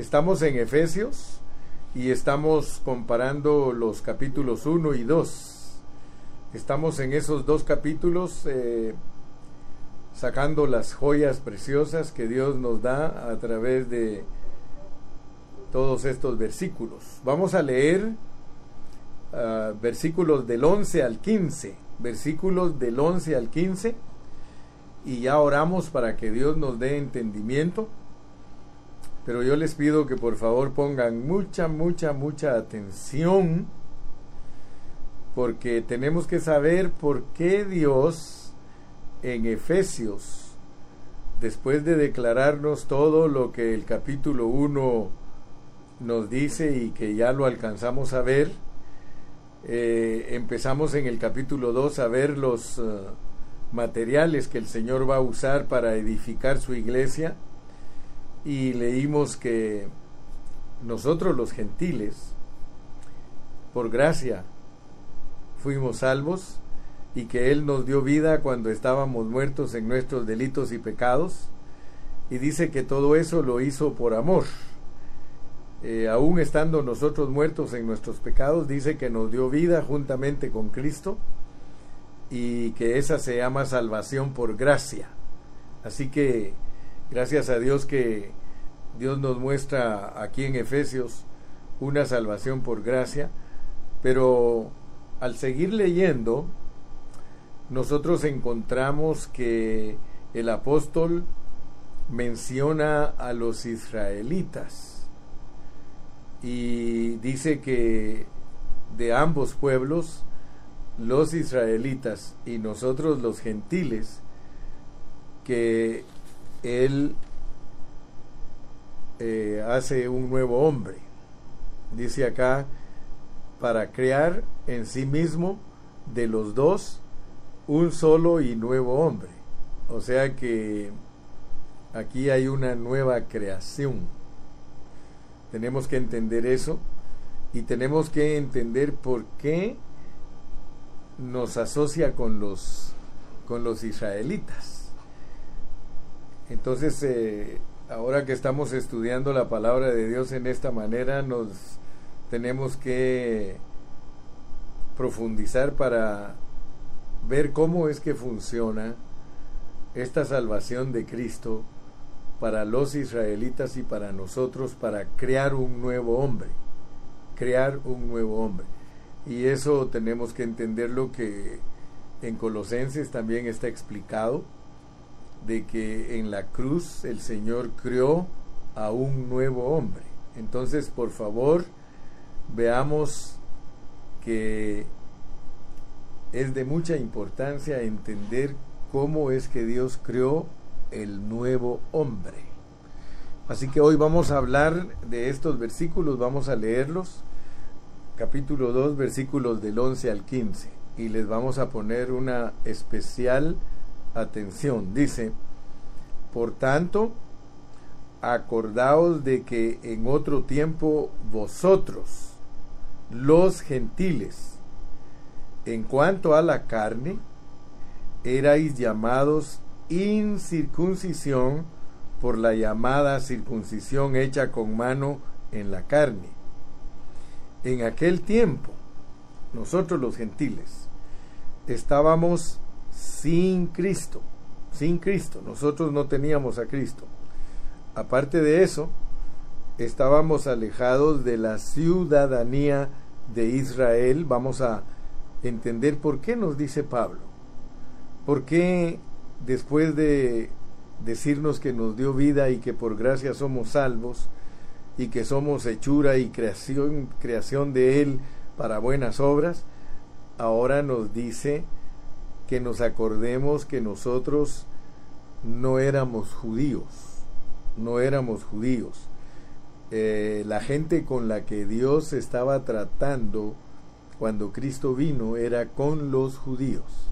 Estamos en Efesios y estamos comparando los capítulos 1 y 2. Estamos en esos dos capítulos eh, sacando las joyas preciosas que Dios nos da a través de todos estos versículos. Vamos a leer uh, versículos del 11 al 15, versículos del 11 al 15, y ya oramos para que Dios nos dé entendimiento. Pero yo les pido que por favor pongan mucha, mucha, mucha atención, porque tenemos que saber por qué Dios en Efesios, después de declararnos todo lo que el capítulo 1 nos dice y que ya lo alcanzamos a ver, eh, empezamos en el capítulo 2 a ver los uh, materiales que el Señor va a usar para edificar su iglesia y leímos que nosotros los gentiles, por gracia, fuimos salvos y que Él nos dio vida cuando estábamos muertos en nuestros delitos y pecados y dice que todo eso lo hizo por amor eh, aún estando nosotros muertos en nuestros pecados, dice que nos dio vida juntamente con Cristo y que esa se llama salvación por gracia. Así que gracias a Dios que Dios nos muestra aquí en Efesios una salvación por gracia, pero al seguir leyendo, nosotros encontramos que el apóstol menciona a los israelitas y dice que de ambos pueblos, los israelitas y nosotros los gentiles, que él eh, hace un nuevo hombre. Dice acá, para crear en sí mismo de los dos un solo y nuevo hombre. O sea que aquí hay una nueva creación tenemos que entender eso y tenemos que entender por qué nos asocia con los, con los israelitas. Entonces, eh, ahora que estamos estudiando la palabra de Dios en esta manera, nos tenemos que profundizar para ver cómo es que funciona esta salvación de Cristo para los israelitas y para nosotros para crear un nuevo hombre, crear un nuevo hombre. Y eso tenemos que entender lo que en Colosenses también está explicado, de que en la cruz el Señor creó a un nuevo hombre. Entonces, por favor, veamos que es de mucha importancia entender cómo es que Dios creó el nuevo hombre. Así que hoy vamos a hablar de estos versículos, vamos a leerlos, capítulo 2, versículos del 11 al 15, y les vamos a poner una especial atención. Dice, por tanto, acordaos de que en otro tiempo vosotros, los gentiles, en cuanto a la carne, erais llamados incircuncisión por la llamada circuncisión hecha con mano en la carne. En aquel tiempo, nosotros los gentiles, estábamos sin Cristo, sin Cristo, nosotros no teníamos a Cristo. Aparte de eso, estábamos alejados de la ciudadanía de Israel. Vamos a entender por qué nos dice Pablo. ¿Por qué después de decirnos que nos dio vida y que por gracia somos salvos y que somos hechura y creación, creación de Él para buenas obras, ahora nos dice que nos acordemos que nosotros no éramos judíos, no éramos judíos. Eh, la gente con la que Dios estaba tratando cuando Cristo vino era con los judíos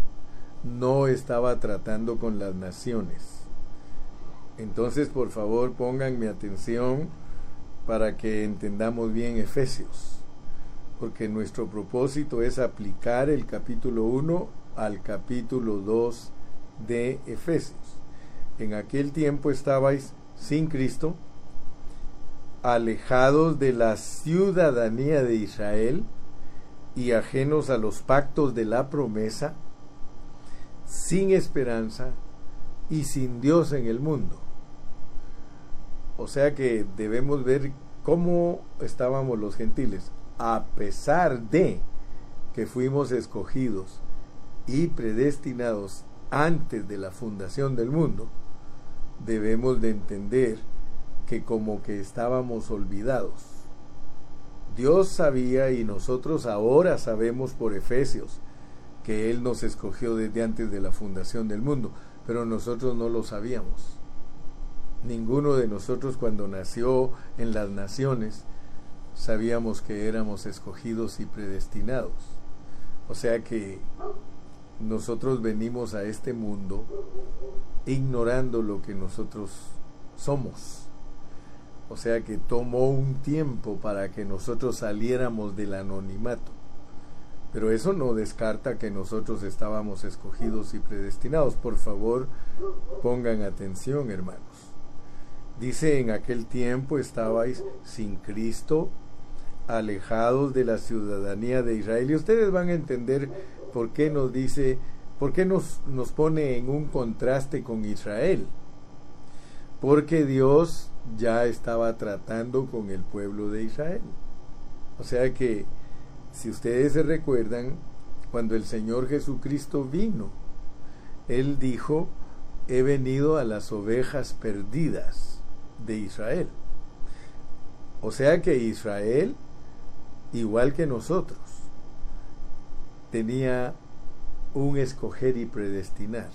no estaba tratando con las naciones. Entonces, por favor, pongan mi atención para que entendamos bien Efesios, porque nuestro propósito es aplicar el capítulo 1 al capítulo 2 de Efesios. En aquel tiempo estabais sin Cristo, alejados de la ciudadanía de Israel y ajenos a los pactos de la promesa, sin esperanza y sin Dios en el mundo. O sea que debemos ver cómo estábamos los gentiles, a pesar de que fuimos escogidos y predestinados antes de la fundación del mundo, debemos de entender que como que estábamos olvidados. Dios sabía y nosotros ahora sabemos por Efesios que Él nos escogió desde antes de la fundación del mundo, pero nosotros no lo sabíamos. Ninguno de nosotros cuando nació en las naciones sabíamos que éramos escogidos y predestinados. O sea que nosotros venimos a este mundo ignorando lo que nosotros somos. O sea que tomó un tiempo para que nosotros saliéramos del anonimato. Pero eso no descarta que nosotros estábamos escogidos y predestinados. Por favor, pongan atención, hermanos. Dice, en aquel tiempo estabais sin Cristo, alejados de la ciudadanía de Israel. Y ustedes van a entender por qué nos dice, por qué nos, nos pone en un contraste con Israel. Porque Dios ya estaba tratando con el pueblo de Israel. O sea que, si ustedes se recuerdan, cuando el Señor Jesucristo vino, Él dijo, he venido a las ovejas perdidas de Israel. O sea que Israel, igual que nosotros, tenía un escoger y predestinar.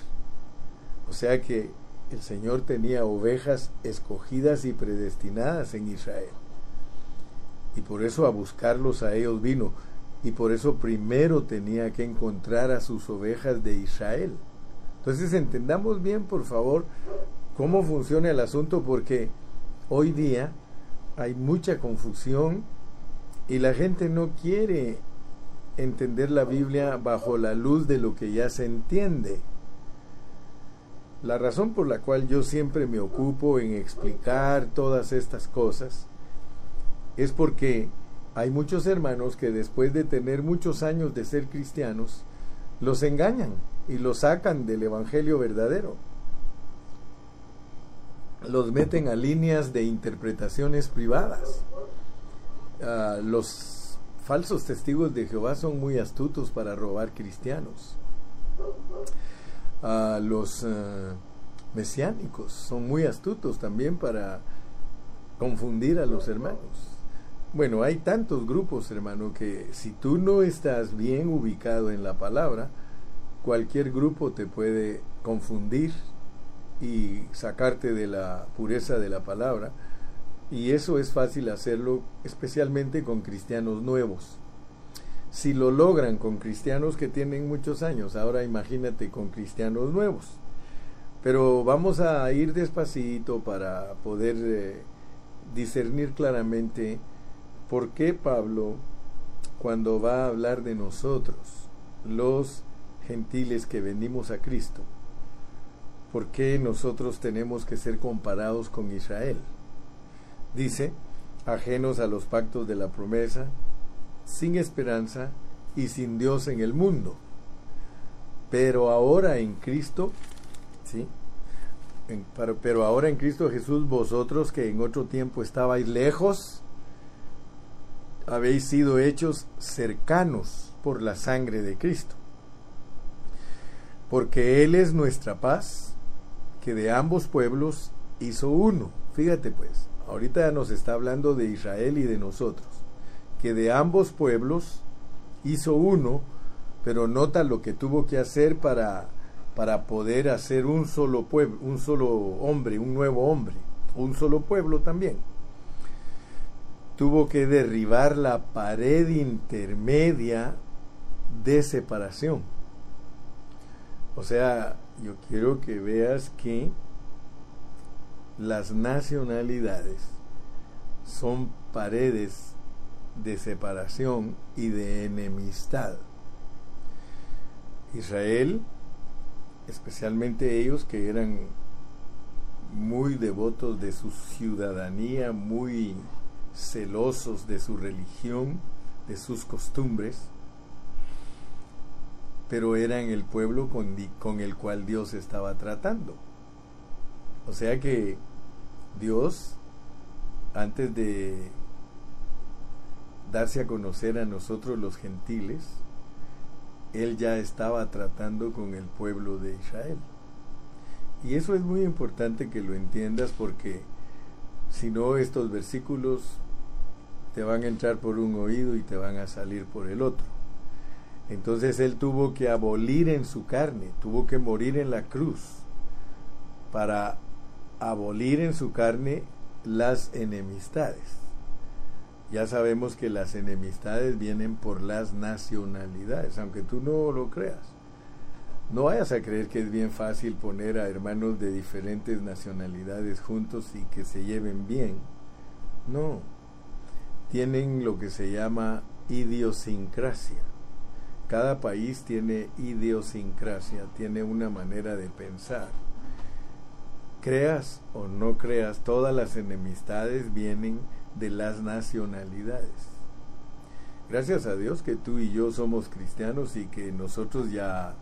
O sea que el Señor tenía ovejas escogidas y predestinadas en Israel. Y por eso a buscarlos a ellos vino. Y por eso primero tenía que encontrar a sus ovejas de Israel. Entonces entendamos bien, por favor, cómo funciona el asunto, porque hoy día hay mucha confusión y la gente no quiere entender la Biblia bajo la luz de lo que ya se entiende. La razón por la cual yo siempre me ocupo en explicar todas estas cosas es porque hay muchos hermanos que después de tener muchos años de ser cristianos, los engañan y los sacan del Evangelio verdadero. Los meten a líneas de interpretaciones privadas. Ah, los falsos testigos de Jehová son muy astutos para robar cristianos los eh, mesiánicos son muy astutos también para confundir a los hermanos. Bueno, hay tantos grupos, hermano, que si tú no estás bien ubicado en la palabra, cualquier grupo te puede confundir y sacarte de la pureza de la palabra. Y eso es fácil hacerlo especialmente con cristianos nuevos si lo logran con cristianos que tienen muchos años, ahora imagínate con cristianos nuevos. Pero vamos a ir despacito para poder eh, discernir claramente por qué Pablo, cuando va a hablar de nosotros, los gentiles que venimos a Cristo, por qué nosotros tenemos que ser comparados con Israel. Dice, ajenos a los pactos de la promesa, sin esperanza y sin Dios en el mundo. Pero ahora en Cristo, ¿sí? pero, ahora en Cristo Jesús, vosotros que en otro tiempo estabais lejos, habéis sido hechos cercanos por la sangre de Cristo. Porque Él es nuestra paz, que de ambos pueblos hizo uno. Fíjate pues, ahorita nos está hablando de Israel y de nosotros que de ambos pueblos hizo uno, pero nota lo que tuvo que hacer para, para poder hacer un solo pueblo, un solo hombre, un nuevo hombre, un solo pueblo también. Tuvo que derribar la pared intermedia de separación. O sea, yo quiero que veas que las nacionalidades son paredes de separación y de enemistad. Israel, especialmente ellos que eran muy devotos de su ciudadanía, muy celosos de su religión, de sus costumbres, pero eran el pueblo con, con el cual Dios estaba tratando. O sea que Dios, antes de darse a conocer a nosotros los gentiles, Él ya estaba tratando con el pueblo de Israel. Y eso es muy importante que lo entiendas porque si no estos versículos te van a entrar por un oído y te van a salir por el otro. Entonces Él tuvo que abolir en su carne, tuvo que morir en la cruz para abolir en su carne las enemistades. Ya sabemos que las enemistades vienen por las nacionalidades, aunque tú no lo creas. No vayas a creer que es bien fácil poner a hermanos de diferentes nacionalidades juntos y que se lleven bien. No. Tienen lo que se llama idiosincrasia. Cada país tiene idiosincrasia, tiene una manera de pensar. Creas o no creas, todas las enemistades vienen de las nacionalidades. Gracias a Dios que tú y yo somos cristianos y que nosotros ya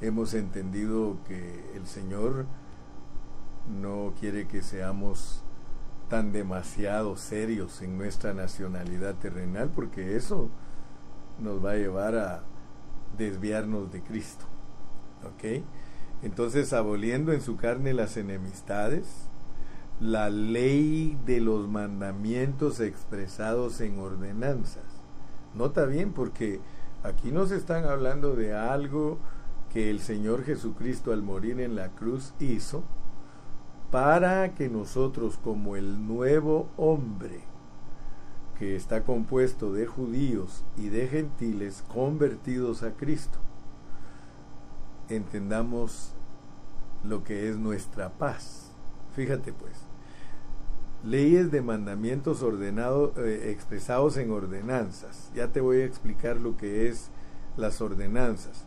hemos entendido que el Señor no quiere que seamos tan demasiado serios en nuestra nacionalidad terrenal porque eso nos va a llevar a desviarnos de Cristo. ¿Ok? Entonces, aboliendo en su carne las enemistades, la ley de los mandamientos expresados en ordenanzas. Nota bien, porque aquí nos están hablando de algo que el Señor Jesucristo al morir en la cruz hizo para que nosotros como el nuevo hombre que está compuesto de judíos y de gentiles convertidos a Cristo, entendamos lo que es nuestra paz. Fíjate pues, leyes de mandamientos ordenados, eh, expresados en ordenanzas. Ya te voy a explicar lo que es las ordenanzas,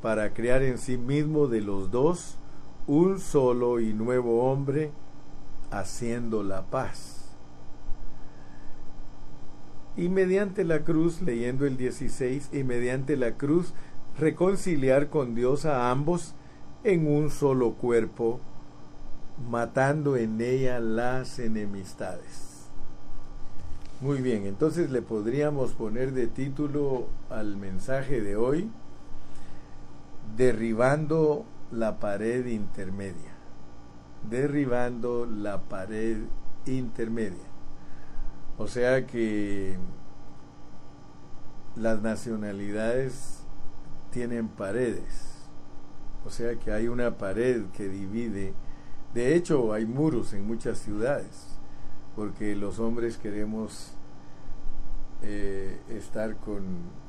para crear en sí mismo de los dos un solo y nuevo hombre, haciendo la paz. Y mediante la cruz, leyendo el 16, y mediante la cruz, reconciliar con Dios a ambos en un solo cuerpo, matando en ella las enemistades. Muy bien, entonces le podríamos poner de título al mensaje de hoy, derribando la pared intermedia. Derribando la pared intermedia. O sea que las nacionalidades tienen paredes o sea que hay una pared que divide. De hecho, hay muros en muchas ciudades, porque los hombres queremos eh, estar con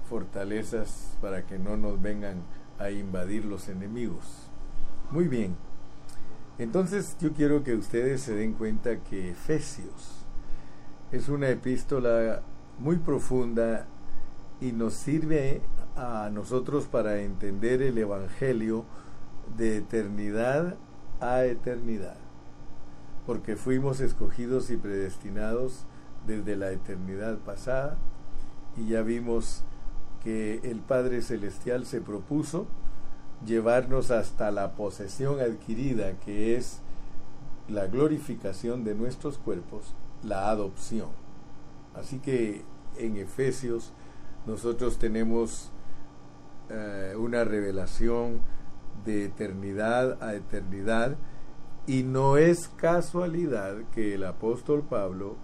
fortalezas para que no nos vengan a invadir los enemigos. Muy bien. Entonces yo quiero que ustedes se den cuenta que Efesios es una epístola muy profunda y nos sirve a nosotros para entender el Evangelio de eternidad a eternidad, porque fuimos escogidos y predestinados desde la eternidad pasada y ya vimos que el Padre Celestial se propuso llevarnos hasta la posesión adquirida que es la glorificación de nuestros cuerpos, la adopción. Así que en Efesios nosotros tenemos eh, una revelación de eternidad a eternidad y no es casualidad que el apóstol Pablo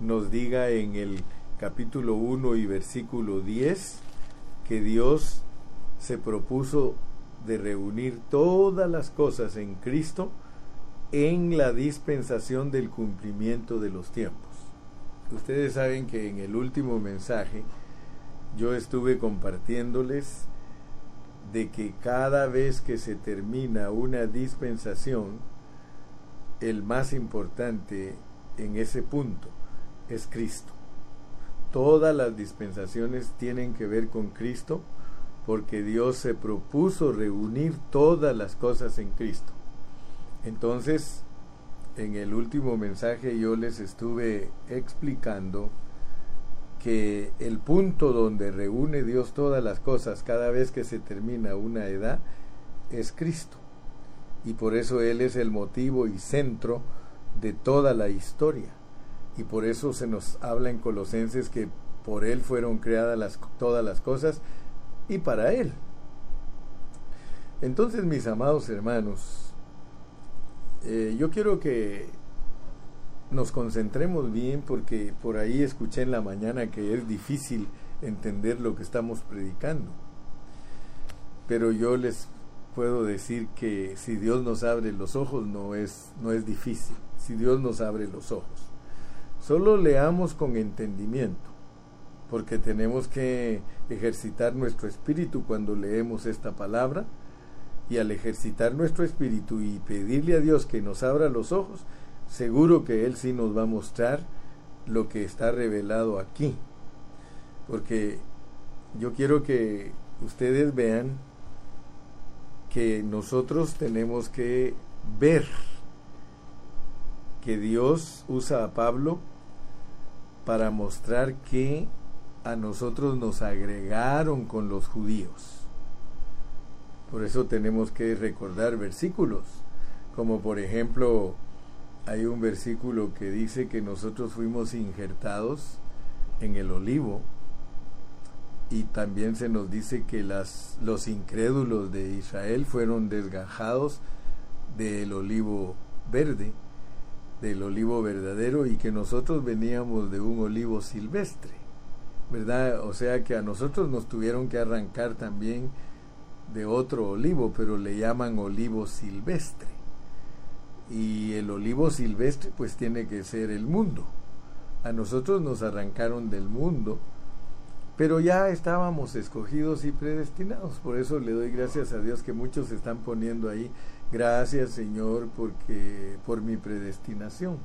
nos diga en el capítulo 1 y versículo 10 que Dios se propuso de reunir todas las cosas en Cristo en la dispensación del cumplimiento de los tiempos. Ustedes saben que en el último mensaje yo estuve compartiéndoles de que cada vez que se termina una dispensación, el más importante en ese punto es Cristo. Todas las dispensaciones tienen que ver con Cristo porque Dios se propuso reunir todas las cosas en Cristo. Entonces, en el último mensaje yo les estuve explicando que el punto donde reúne Dios todas las cosas cada vez que se termina una edad es Cristo. Y por eso Él es el motivo y centro de toda la historia. Y por eso se nos habla en Colosenses que por Él fueron creadas las, todas las cosas y para Él. Entonces, mis amados hermanos, eh, yo quiero que nos concentremos bien porque por ahí escuché en la mañana que es difícil entender lo que estamos predicando. Pero yo les puedo decir que si Dios nos abre los ojos no es, no es difícil, si Dios nos abre los ojos. Solo leamos con entendimiento, porque tenemos que ejercitar nuestro espíritu cuando leemos esta palabra y al ejercitar nuestro espíritu y pedirle a Dios que nos abra los ojos, seguro que Él sí nos va a mostrar lo que está revelado aquí. Porque yo quiero que ustedes vean que nosotros tenemos que ver que Dios usa a Pablo para mostrar que a nosotros nos agregaron con los judíos. Por eso tenemos que recordar versículos, como por ejemplo hay un versículo que dice que nosotros fuimos injertados en el olivo y también se nos dice que los incrédulos de Israel fueron desgajados del olivo verde, del olivo verdadero y que nosotros veníamos de un olivo silvestre, ¿verdad? O sea que a nosotros nos tuvieron que arrancar también de otro olivo, pero le llaman olivo silvestre. Y el olivo silvestre pues tiene que ser el mundo. A nosotros nos arrancaron del mundo, pero ya estábamos escogidos y predestinados. Por eso le doy gracias a Dios que muchos están poniendo ahí, gracias Señor porque por mi predestinación.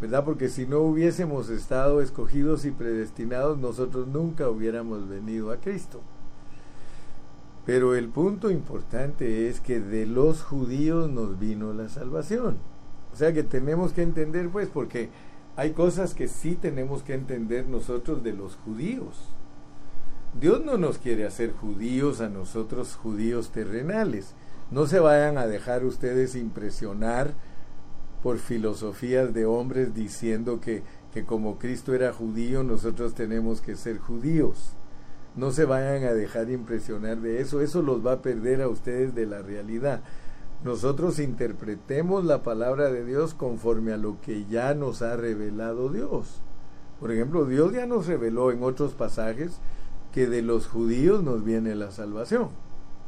¿Verdad? Porque si no hubiésemos estado escogidos y predestinados, nosotros nunca hubiéramos venido a Cristo. Pero el punto importante es que de los judíos nos vino la salvación. O sea que tenemos que entender, pues, porque hay cosas que sí tenemos que entender nosotros de los judíos. Dios no nos quiere hacer judíos a nosotros judíos terrenales. No se vayan a dejar ustedes impresionar por filosofías de hombres diciendo que, que como Cristo era judío, nosotros tenemos que ser judíos. No se vayan a dejar impresionar de eso, eso los va a perder a ustedes de la realidad. Nosotros interpretemos la palabra de Dios conforme a lo que ya nos ha revelado Dios. Por ejemplo, Dios ya nos reveló en otros pasajes que de los judíos nos viene la salvación.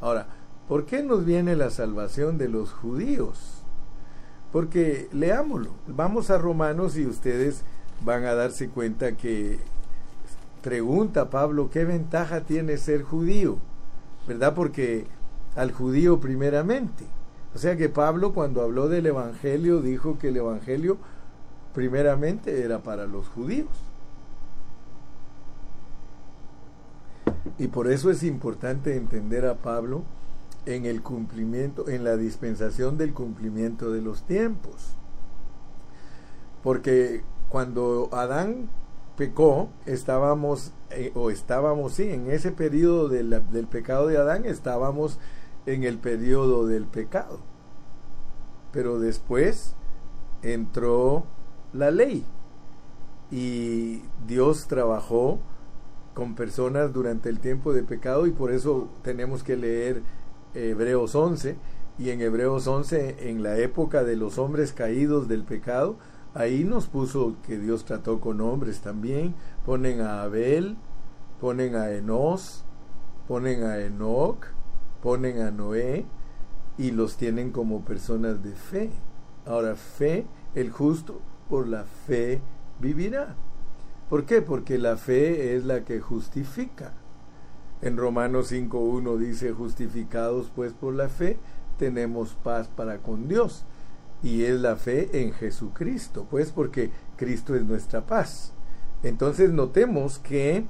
Ahora, ¿por qué nos viene la salvación de los judíos? Porque leámoslo, vamos a Romanos y ustedes van a darse cuenta que pregunta Pablo, ¿qué ventaja tiene ser judío? ¿Verdad? Porque al judío primeramente. O sea que Pablo cuando habló del Evangelio dijo que el Evangelio primeramente era para los judíos. Y por eso es importante entender a Pablo en el cumplimiento, en la dispensación del cumplimiento de los tiempos. Porque cuando Adán pecó, estábamos, eh, o estábamos, sí, en ese periodo del pecado de Adán, estábamos en el periodo del pecado. Pero después entró la ley y Dios trabajó con personas durante el tiempo de pecado y por eso tenemos que leer Hebreos 11 y en Hebreos 11 en la época de los hombres caídos del pecado Ahí nos puso que Dios trató con hombres también. Ponen a Abel, ponen a Enos, ponen a Enoch, ponen a Noé y los tienen como personas de fe. Ahora, fe, el justo por la fe vivirá. ¿Por qué? Porque la fe es la que justifica. En Romanos 5.1 dice, justificados pues por la fe, tenemos paz para con Dios y es la fe en Jesucristo, pues porque Cristo es nuestra paz. Entonces notemos que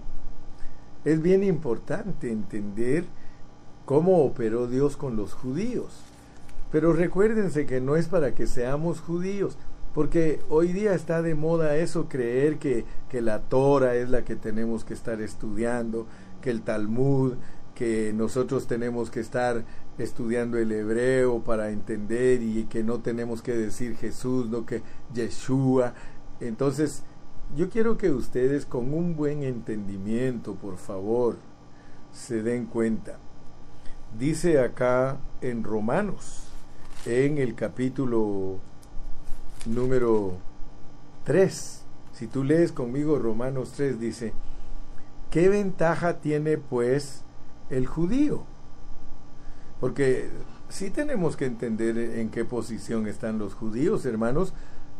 es bien importante entender cómo operó Dios con los judíos, Pero recuérdense que no es para que seamos judíos, porque hoy día está de moda eso, creer que, que la Torah es la que tenemos que estar estudiando, que el Talmud, que nosotros tenemos que estar estudiando el hebreo para entender y que no tenemos que decir Jesús, no que Yeshua. Entonces, yo quiero que ustedes con un buen entendimiento, por favor, se den cuenta. Dice acá en Romanos, en el capítulo número 3, si tú lees conmigo Romanos 3, dice, ¿qué ventaja tiene pues el judío? Porque sí tenemos que entender en qué posición están los judíos, hermanos,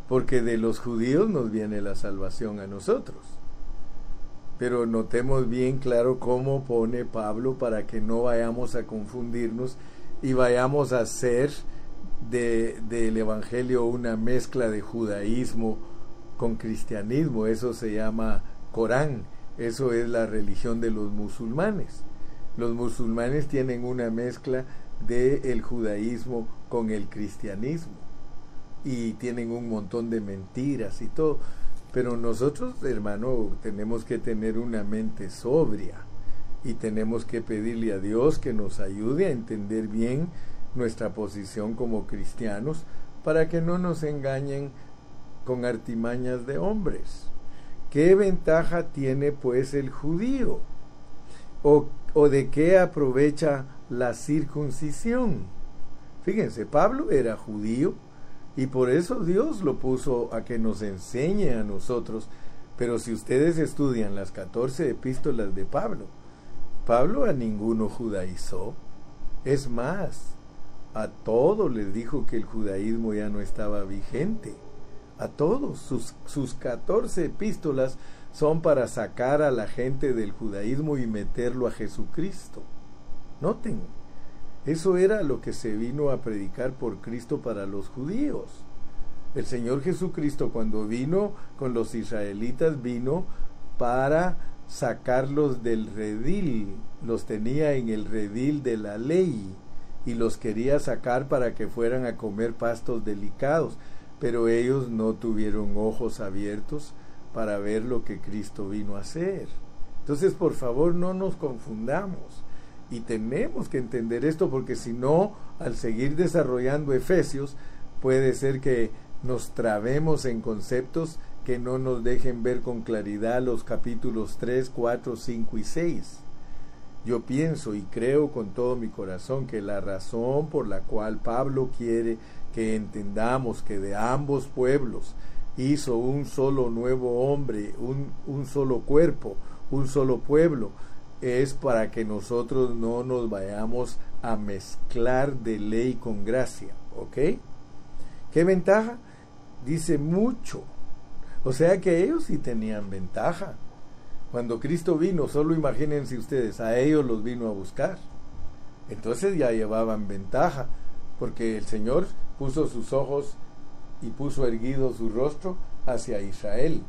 porque de los judíos nos viene la salvación a nosotros. Pero notemos bien claro cómo pone Pablo para que no vayamos a confundirnos y vayamos a hacer de, del Evangelio una mezcla de judaísmo con cristianismo. Eso se llama Corán. Eso es la religión de los musulmanes. Los musulmanes tienen una mezcla de el judaísmo con el cristianismo y tienen un montón de mentiras y todo. Pero nosotros, hermano, tenemos que tener una mente sobria y tenemos que pedirle a Dios que nos ayude a entender bien nuestra posición como cristianos para que no nos engañen con artimañas de hombres. ¿Qué ventaja tiene pues el judío? ¿O, o de qué aprovecha la circuncisión? Fíjense, Pablo era judío, y por eso Dios lo puso a que nos enseñe a nosotros. Pero si ustedes estudian las 14 epístolas de Pablo, Pablo a ninguno judaizó. Es más, a todos les dijo que el judaísmo ya no estaba vigente. A todos. Sus, sus 14 epístolas son para sacar a la gente del judaísmo y meterlo a Jesucristo. Noten, eso era lo que se vino a predicar por Cristo para los judíos. El Señor Jesucristo cuando vino con los israelitas vino para sacarlos del redil, los tenía en el redil de la ley y los quería sacar para que fueran a comer pastos delicados, pero ellos no tuvieron ojos abiertos para ver lo que Cristo vino a hacer. Entonces, por favor, no nos confundamos. Y tenemos que entender esto porque si no, al seguir desarrollando Efesios, puede ser que nos trabemos en conceptos que no nos dejen ver con claridad los capítulos 3, 4, 5 y 6. Yo pienso y creo con todo mi corazón que la razón por la cual Pablo quiere que entendamos que de ambos pueblos hizo un solo nuevo hombre, un, un solo cuerpo, un solo pueblo, es para que nosotros no nos vayamos a mezclar de ley con gracia, ¿ok? ¿Qué ventaja? Dice mucho. O sea que ellos sí tenían ventaja. Cuando Cristo vino, solo imagínense ustedes, a ellos los vino a buscar. Entonces ya llevaban ventaja, porque el Señor puso sus ojos y puso erguido su rostro hacia Israel.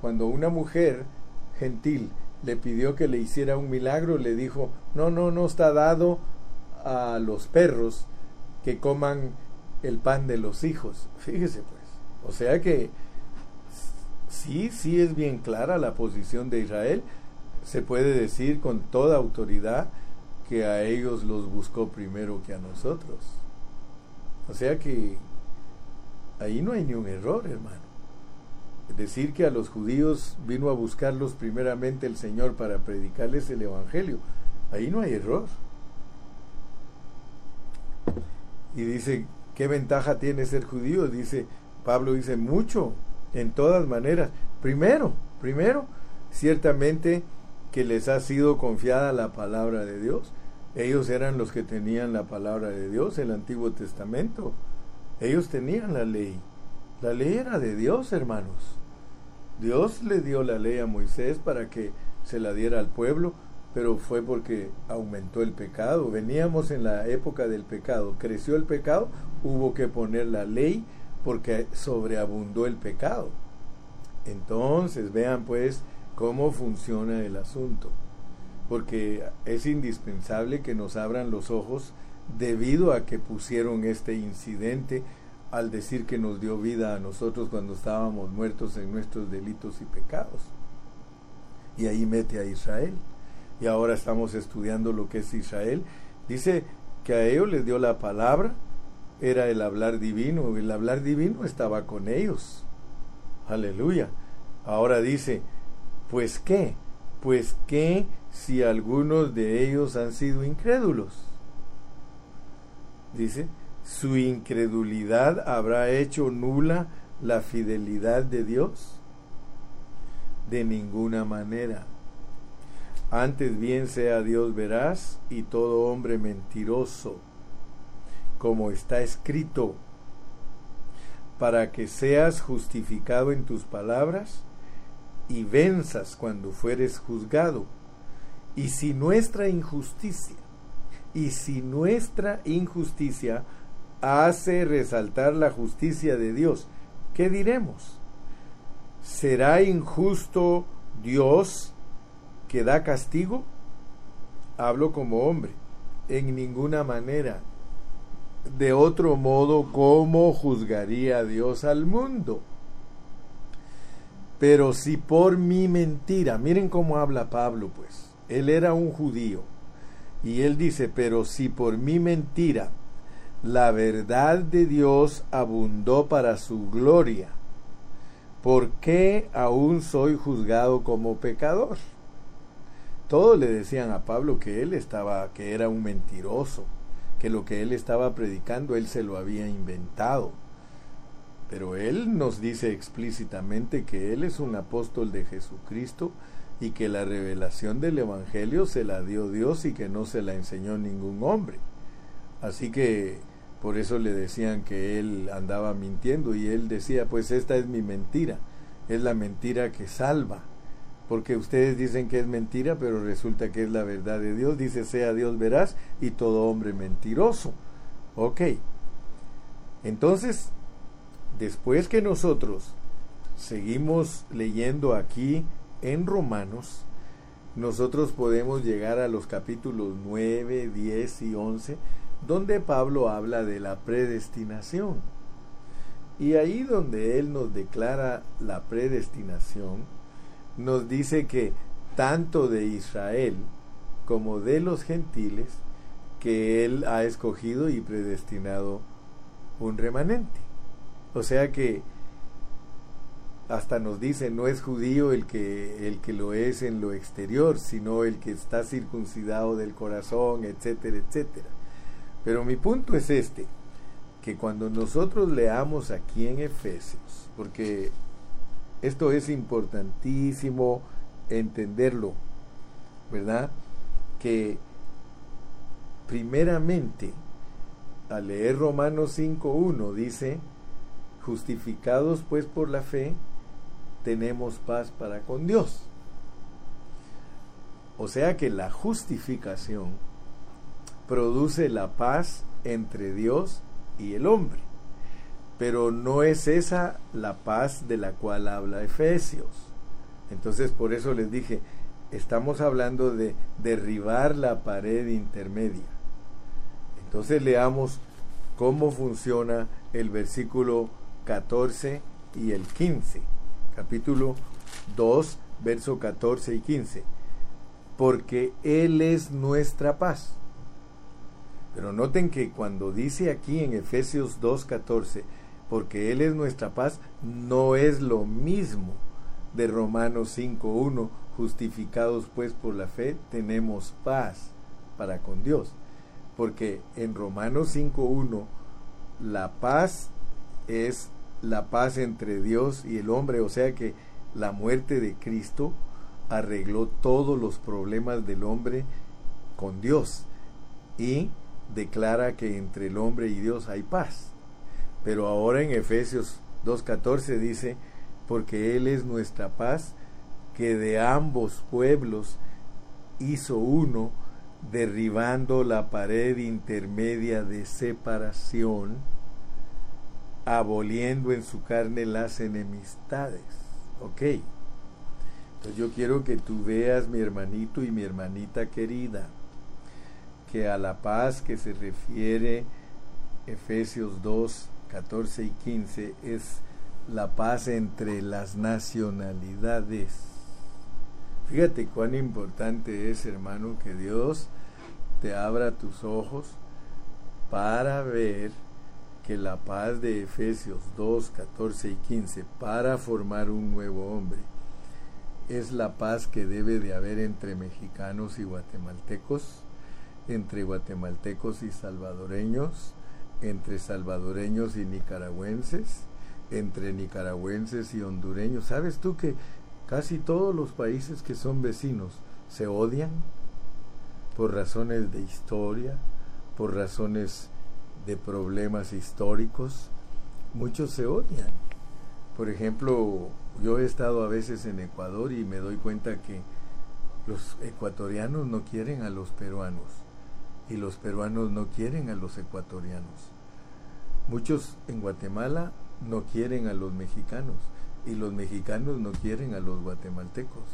Cuando una mujer gentil le pidió que le hiciera un milagro, le dijo, no, no, no está dado a los perros que coman el pan de los hijos. Fíjese pues. O sea que sí, sí es bien clara la posición de Israel. Se puede decir con toda autoridad que a ellos los buscó primero que a nosotros. O sea que ahí no hay ni un error, hermano decir que a los judíos vino a buscarlos primeramente el Señor para predicarles el Evangelio. Ahí no hay error. Y dice, ¿qué ventaja tiene ser judío? Dice, Pablo dice, mucho, en todas maneras. Primero, primero, ciertamente que les ha sido confiada la palabra de Dios. Ellos eran los que tenían la palabra de Dios, el Antiguo Testamento. Ellos tenían la ley. La ley era de Dios, hermanos. Dios le dio la ley a Moisés para que se la diera al pueblo, pero fue porque aumentó el pecado. Veníamos en la época del pecado, creció el pecado, hubo que poner la ley porque sobreabundó el pecado. Entonces, vean pues cómo funciona el asunto, porque es indispensable que nos abran los ojos debido a que pusieron este incidente al decir que nos dio vida a nosotros cuando estábamos muertos en nuestros delitos y pecados. Y ahí mete a Israel. Y ahora estamos estudiando lo que es Israel. Dice que a ellos les dio la palabra, era el hablar divino, el hablar divino estaba con ellos. Aleluya. Ahora dice, pues qué, pues qué si algunos de ellos han sido incrédulos. Dice, su incredulidad habrá hecho nula la fidelidad de Dios. De ninguna manera. Antes bien sea Dios veraz y todo hombre mentiroso, como está escrito, para que seas justificado en tus palabras y venzas cuando fueres juzgado. Y si nuestra injusticia, y si nuestra injusticia hace resaltar la justicia de Dios, ¿qué diremos? ¿Será injusto Dios que da castigo? Hablo como hombre, en ninguna manera. De otro modo, ¿cómo juzgaría Dios al mundo? Pero si por mi mentira, miren cómo habla Pablo, pues, él era un judío, y él dice, pero si por mi mentira la verdad de Dios abundó para su gloria, ¿por qué aún soy juzgado como pecador? Todos le decían a Pablo que él estaba, que era un mentiroso, que lo que él estaba predicando él se lo había inventado pero él nos dice explícitamente que él es un apóstol de Jesucristo y que la revelación del Evangelio se la dio Dios y que no se la enseñó ningún hombre. Así que por eso le decían que él andaba mintiendo y él decía, pues esta es mi mentira, es la mentira que salva, porque ustedes dicen que es mentira, pero resulta que es la verdad de Dios, dice sea Dios veraz y todo hombre mentiroso. Ok, entonces después que nosotros seguimos leyendo aquí en Romanos, nosotros podemos llegar a los capítulos 9, 10 y 11, donde Pablo habla de la predestinación. Y ahí donde él nos declara la predestinación, nos dice que tanto de Israel como de los gentiles, que él ha escogido y predestinado un remanente. O sea que hasta nos dice, no es judío el que, el que lo es en lo exterior, sino el que está circuncidado del corazón, etcétera, etcétera. Pero mi punto es este, que cuando nosotros leamos aquí en Efesios, porque esto es importantísimo entenderlo, ¿verdad? Que primeramente, al leer Romanos 5.1 dice, Justificados pues por la fe, tenemos paz para con Dios. O sea que la justificación produce la paz entre Dios y el hombre. Pero no es esa la paz de la cual habla Efesios. Entonces por eso les dije, estamos hablando de derribar la pared intermedia. Entonces leamos cómo funciona el versículo 14 y el 15. Capítulo 2, verso 14 y 15. Porque Él es nuestra paz. Pero noten que cuando dice aquí en Efesios 2.14, porque Él es nuestra paz, no es lo mismo de Romanos 5.1, justificados pues por la fe, tenemos paz para con Dios. Porque en Romanos 5.1, la paz es la paz entre Dios y el hombre, o sea que la muerte de Cristo arregló todos los problemas del hombre con Dios y declara que entre el hombre y Dios hay paz. Pero ahora en Efesios 2.14 dice, porque Él es nuestra paz, que de ambos pueblos hizo uno, derribando la pared intermedia de separación, aboliendo en su carne las enemistades. Ok. Entonces yo quiero que tú veas, mi hermanito y mi hermanita querida, que a la paz que se refiere Efesios 2, 14 y 15 es la paz entre las nacionalidades. Fíjate cuán importante es, hermano, que Dios te abra tus ojos para ver que la paz de Efesios 2, 14 y 15 para formar un nuevo hombre es la paz que debe de haber entre mexicanos y guatemaltecos, entre guatemaltecos y salvadoreños, entre salvadoreños y nicaragüenses, entre nicaragüenses y hondureños. ¿Sabes tú que casi todos los países que son vecinos se odian por razones de historia, por razones de problemas históricos? Muchos se odian. Por ejemplo, yo he estado a veces en Ecuador y me doy cuenta que los ecuatorianos no quieren a los peruanos y los peruanos no quieren a los ecuatorianos. Muchos en Guatemala no quieren a los mexicanos y los mexicanos no quieren a los guatemaltecos.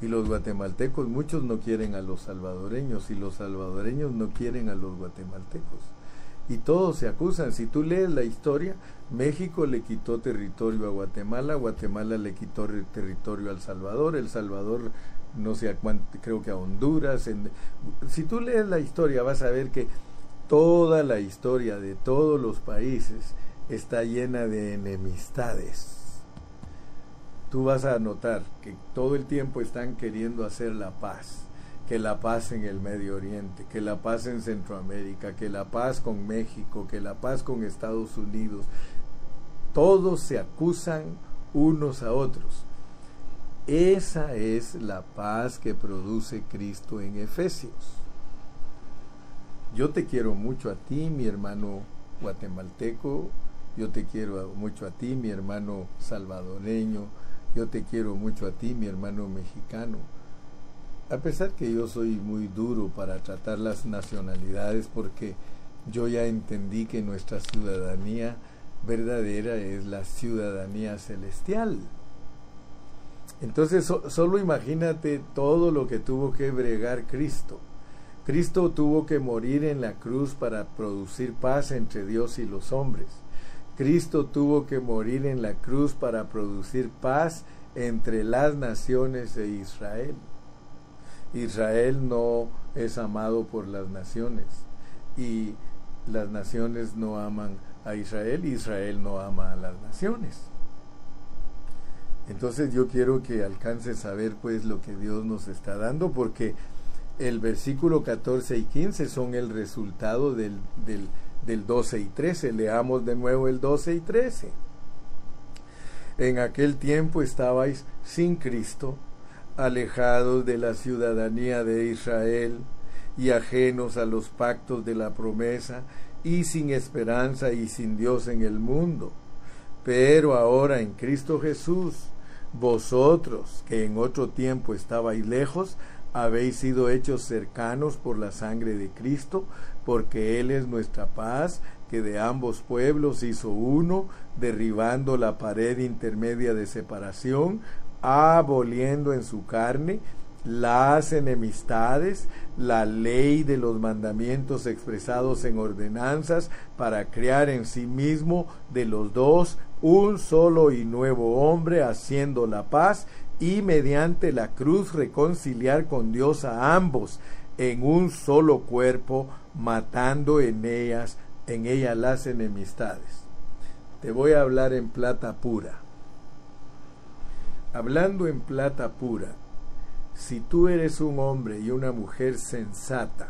Y los guatemaltecos muchos no quieren a los salvadoreños y los salvadoreños no quieren a los guatemaltecos. Y todos se acusan. Si tú lees la historia, México le quitó territorio a Guatemala, Guatemala le quitó territorio al Salvador, El Salvador no sé a cuánto, creo que a Honduras. si tú lees la historia vas a ver que toda la historia de todos los países está llena de enemistades. Tú vas a notar que todo el tiempo están queriendo hacer la paz, que la paz en el Medio Oriente, que la paz en Centroamérica, que la paz con México, que la paz con Estados Unidos. Todos se acusan unos a otros. Esa es la paz que produce Cristo en Efesios. Yo te quiero mucho a ti, mi hermano guatemalteco, yo te quiero mucho a ti, mi hermano salvadoreño. Yo te quiero mucho a ti, mi hermano mexicano. A pesar que yo soy muy duro para tratar las nacionalidades porque yo ya entendí que nuestra ciudadanía verdadera es la ciudadanía celestial. Entonces solo imagínate todo lo que tuvo que bregar Cristo. Cristo tuvo que morir en la cruz para producir paz entre Dios y los hombres. Cristo tuvo que morir en la cruz para producir paz entre las naciones e Israel. Israel no es amado por las naciones y las naciones no aman a Israel Israel no ama a las naciones. Entonces yo quiero que alcances a ver pues lo que Dios nos está dando porque el versículo 14 y 15 son el resultado del, del del 12 y 13. Leamos de nuevo el 12 y 13. En aquel tiempo estabais sin Cristo, alejados de la ciudadanía de Israel y ajenos a los pactos de la promesa y sin esperanza y sin Dios en el mundo. Pero ahora en Cristo Jesús, vosotros que en otro tiempo estabais lejos, habéis sido hechos cercanos por la sangre de Cristo, porque Él es nuestra paz, que de ambos pueblos hizo uno, derribando la pared intermedia de separación, aboliendo en su carne las enemistades, la ley de los mandamientos expresados en ordenanzas, para crear en sí mismo de los dos un solo y nuevo hombre, haciendo la paz y mediante la cruz reconciliar con Dios a ambos en un solo cuerpo, matando en ellas, en ella las enemistades. Te voy a hablar en plata pura. Hablando en plata pura, si tú eres un hombre y una mujer sensata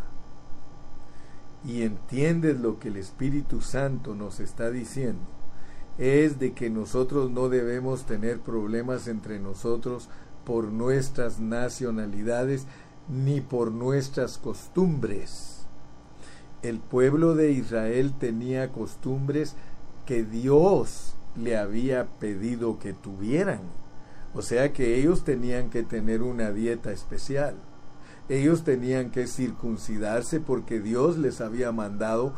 y entiendes lo que el Espíritu Santo nos está diciendo, es de que nosotros no debemos tener problemas entre nosotros por nuestras nacionalidades ni por nuestras costumbres. El pueblo de Israel tenía costumbres que Dios le había pedido que tuvieran. O sea que ellos tenían que tener una dieta especial. Ellos tenían que circuncidarse porque Dios les había mandado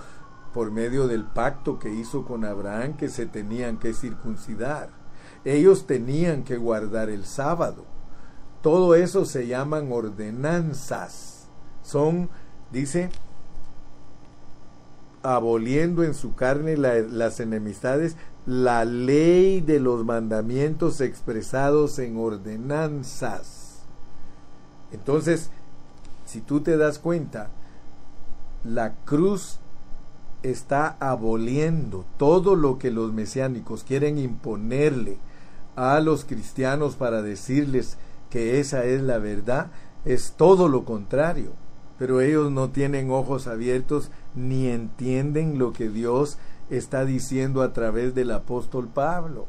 por medio del pacto que hizo con Abraham que se tenían que circuncidar. Ellos tenían que guardar el sábado. Todo eso se llaman ordenanzas. Son, dice, aboliendo en su carne las enemistades, la ley de los mandamientos expresados en ordenanzas. Entonces, si tú te das cuenta, la cruz está aboliendo todo lo que los mesiánicos quieren imponerle a los cristianos para decirles que esa es la verdad, es todo lo contrario. Pero ellos no tienen ojos abiertos ni entienden lo que Dios está diciendo a través del apóstol Pablo.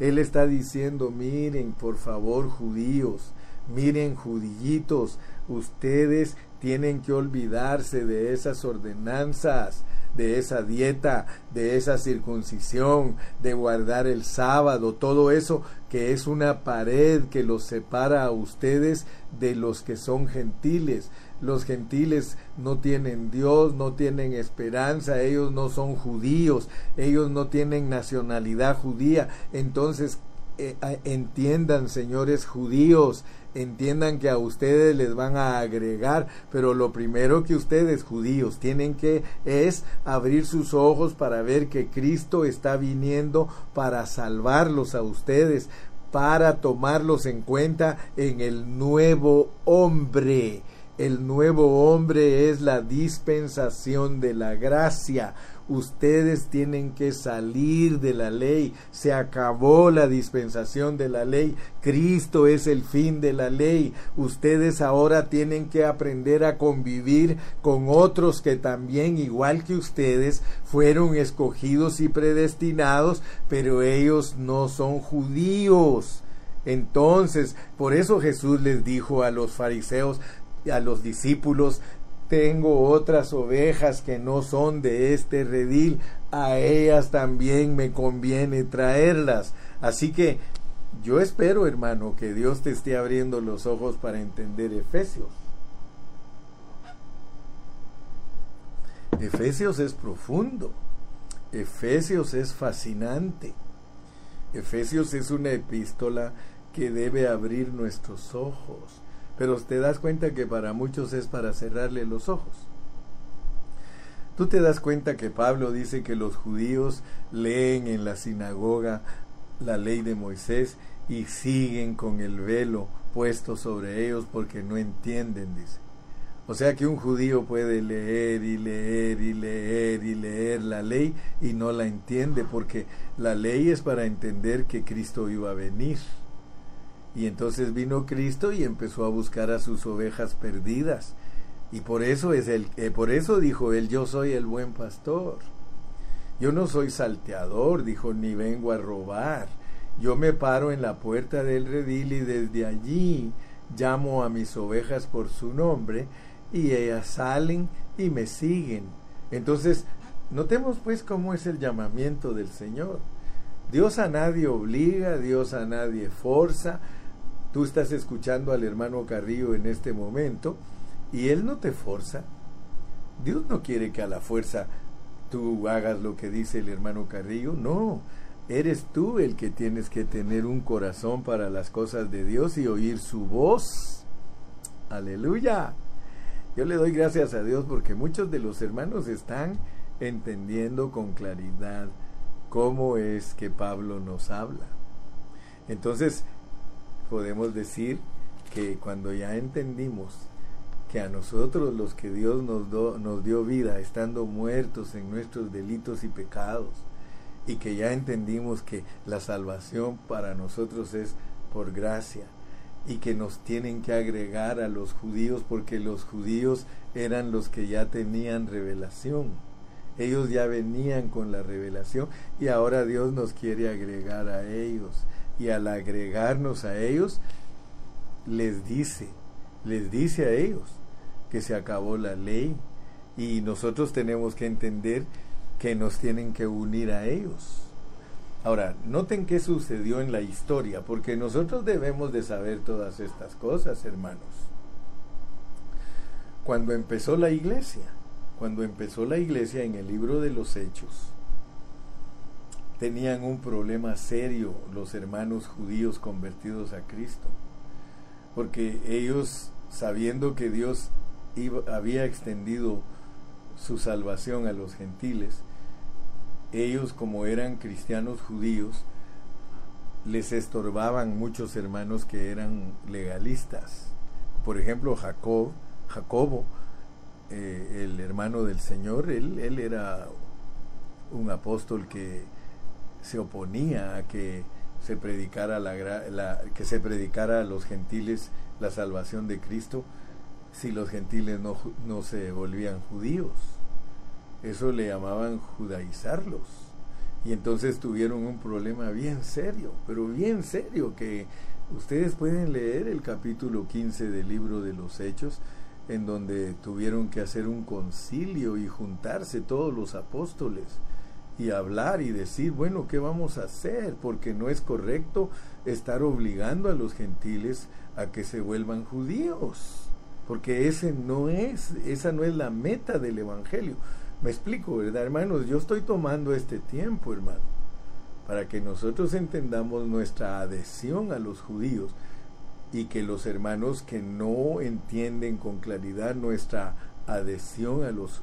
Él está diciendo, miren, por favor, judíos, miren, judillitos, ustedes tienen que olvidarse de esas ordenanzas, de esa dieta, de esa circuncisión, de guardar el sábado, todo eso que es una pared que los separa a ustedes de los que son gentiles. Los gentiles no tienen Dios, no tienen esperanza, ellos no son judíos, ellos no tienen nacionalidad judía. Entonces, eh, entiendan, señores judíos, entiendan que a ustedes les van a agregar, pero lo primero que ustedes judíos tienen que es abrir sus ojos para ver que Cristo está viniendo para salvarlos a ustedes, para tomarlos en cuenta en el nuevo hombre. El nuevo hombre es la dispensación de la gracia. Ustedes tienen que salir de la ley, se acabó la dispensación de la ley, Cristo es el fin de la ley, ustedes ahora tienen que aprender a convivir con otros que también, igual que ustedes, fueron escogidos y predestinados, pero ellos no son judíos. Entonces, por eso Jesús les dijo a los fariseos, a los discípulos, tengo otras ovejas que no son de este redil, a ellas también me conviene traerlas. Así que yo espero, hermano, que Dios te esté abriendo los ojos para entender Efesios. Efesios es profundo. Efesios es fascinante. Efesios es una epístola que debe abrir nuestros ojos pero te das cuenta que para muchos es para cerrarle los ojos. Tú te das cuenta que Pablo dice que los judíos leen en la sinagoga la ley de Moisés y siguen con el velo puesto sobre ellos porque no entienden, dice. O sea que un judío puede leer y leer y leer y leer la ley y no la entiende porque la ley es para entender que Cristo iba a venir. Y entonces vino Cristo y empezó a buscar a sus ovejas perdidas. Y por eso es el eh, por eso dijo él, yo soy el buen pastor. Yo no soy salteador, dijo, ni vengo a robar. Yo me paro en la puerta del redil y desde allí llamo a mis ovejas por su nombre y ellas salen y me siguen. Entonces, notemos pues cómo es el llamamiento del Señor. Dios a nadie obliga, Dios a nadie forza, Tú estás escuchando al hermano Carrillo en este momento y él no te forza. Dios no quiere que a la fuerza tú hagas lo que dice el hermano Carrillo, no. Eres tú el que tienes que tener un corazón para las cosas de Dios y oír su voz. Aleluya. Yo le doy gracias a Dios porque muchos de los hermanos están entendiendo con claridad cómo es que Pablo nos habla. Entonces, podemos decir que cuando ya entendimos que a nosotros los que Dios nos, nos dio vida, estando muertos en nuestros delitos y pecados, y que ya entendimos que la salvación para nosotros es por gracia, y que nos tienen que agregar a los judíos porque los judíos eran los que ya tenían revelación. Ellos ya venían con la revelación y ahora Dios nos quiere agregar a ellos y al agregarnos a ellos, les dice, les dice a ellos que se acabó la ley y nosotros tenemos que entender que nos tienen que unir a ellos. Ahora, noten qué sucedió en la historia, porque nosotros debemos de saber todas estas cosas, hermanos. Cuando empezó la iglesia, cuando empezó la iglesia en el libro de los Hechos, tenían un problema serio los hermanos judíos convertidos a Cristo, porque ellos, sabiendo que Dios había extendido su salvación a los gentiles, ellos como eran cristianos judíos, les estorbaban muchos hermanos que eran legalistas. Por ejemplo, Jacob, Jacobo, eh, el hermano del Señor, él, él era un apóstol que se oponía a que se predicara la, que se predicara a los gentiles la salvación de Cristo si los gentiles no, no se volvían judíos. Eso le llamaban judaizarlos. Y entonces tuvieron un problema bien serio, pero bien serio, que ustedes pueden leer el capítulo 15 del libro de los Hechos, en donde tuvieron que hacer un concilio y juntarse todos los apóstoles y hablar y decir, bueno, ¿qué vamos a hacer? Porque no es correcto estar obligando a los gentiles a que se vuelvan judíos, porque ese no es, esa no es la meta del evangelio. Me explico, ¿verdad, hermanos? Yo estoy tomando este tiempo, hermano, para que nosotros entendamos nuestra adhesión a los judíos y que los hermanos que no entienden con claridad nuestra adhesión a los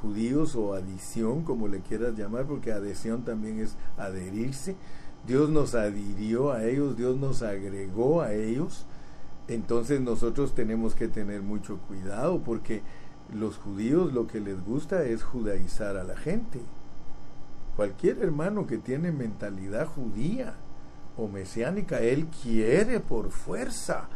judíos o adición, como le quieras llamar, porque adhesión también es adherirse. Dios nos adhirió a ellos, Dios nos agregó a ellos. Entonces nosotros tenemos que tener mucho cuidado porque los judíos lo que les gusta es judaizar a la gente. Cualquier hermano que tiene mentalidad judía o mesiánica, él quiere por fuerza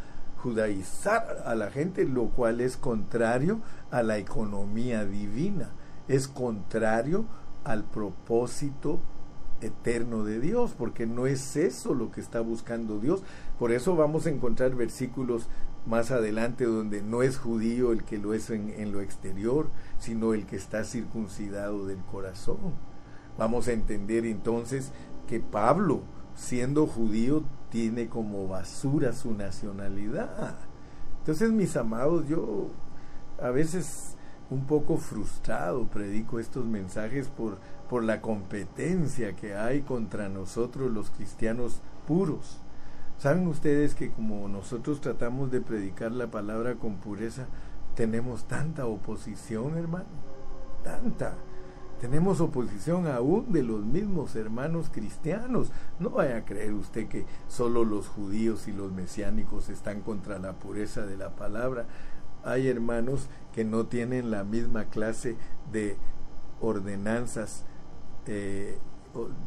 judaizar a la gente, lo cual es contrario a la economía divina, es contrario al propósito eterno de Dios, porque no es eso lo que está buscando Dios. Por eso vamos a encontrar versículos más adelante donde no es judío el que lo es en, en, lo exterior, sino el que está circuncidado del corazón. Vamos a entender entonces que Pablo, siendo judío, tiene como basura su nacionalidad. Entonces, mis amados, yo a veces un poco frustrado predico estos mensajes por, por la competencia que hay contra nosotros los cristianos puros. ¿Saben ustedes que como nosotros tratamos de predicar la palabra con pureza, tenemos tanta oposición, hermano? Tanta. Tenemos oposición aún de los mismos hermanos cristianos. No vaya a creer usted que solo los judíos y los mesiánicos están contra la pureza de la palabra. Hay hermanos que no tienen la misma clase de ordenanzas, eh,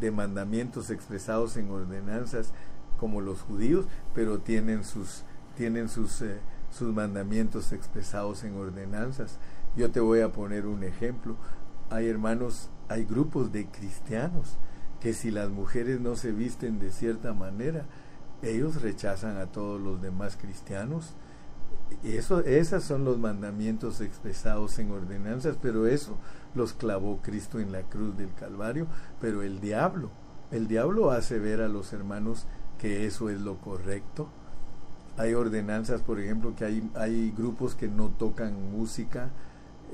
de mandamientos expresados en ordenanzas como los judíos, pero tienen sus, tienen sus, eh, sus mandamientos expresados en ordenanzas. Yo te voy a poner un ejemplo hay hermanos, hay grupos de cristianos que si las mujeres no se visten de cierta manera, ellos rechazan a todos los demás cristianos. Eso, esos son los mandamientos expresados en ordenanzas, pero eso los clavó Cristo en la cruz del Calvario, pero el diablo, el diablo hace ver a los hermanos que eso es lo correcto. Hay ordenanzas, por ejemplo, que hay, hay grupos que no tocan música,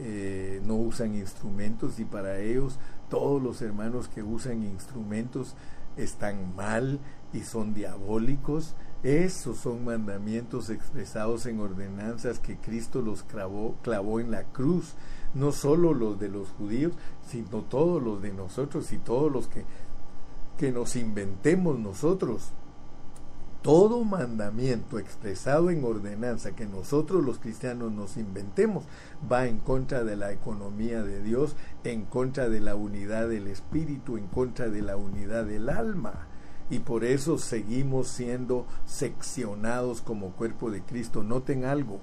eh, no usan instrumentos y para ellos todos los hermanos que usan instrumentos están mal y son diabólicos. Esos son mandamientos expresados en ordenanzas que Cristo los clavó, clavó en la cruz. No solo los de los judíos, sino todos los de nosotros y todos los que, que nos inventemos nosotros todo mandamiento expresado en ordenanza que nosotros los cristianos nos inventemos va en contra de la economía de Dios, en contra de la unidad del espíritu, en contra de la unidad del alma. Y por eso seguimos siendo seccionados como cuerpo de Cristo. Noten algo,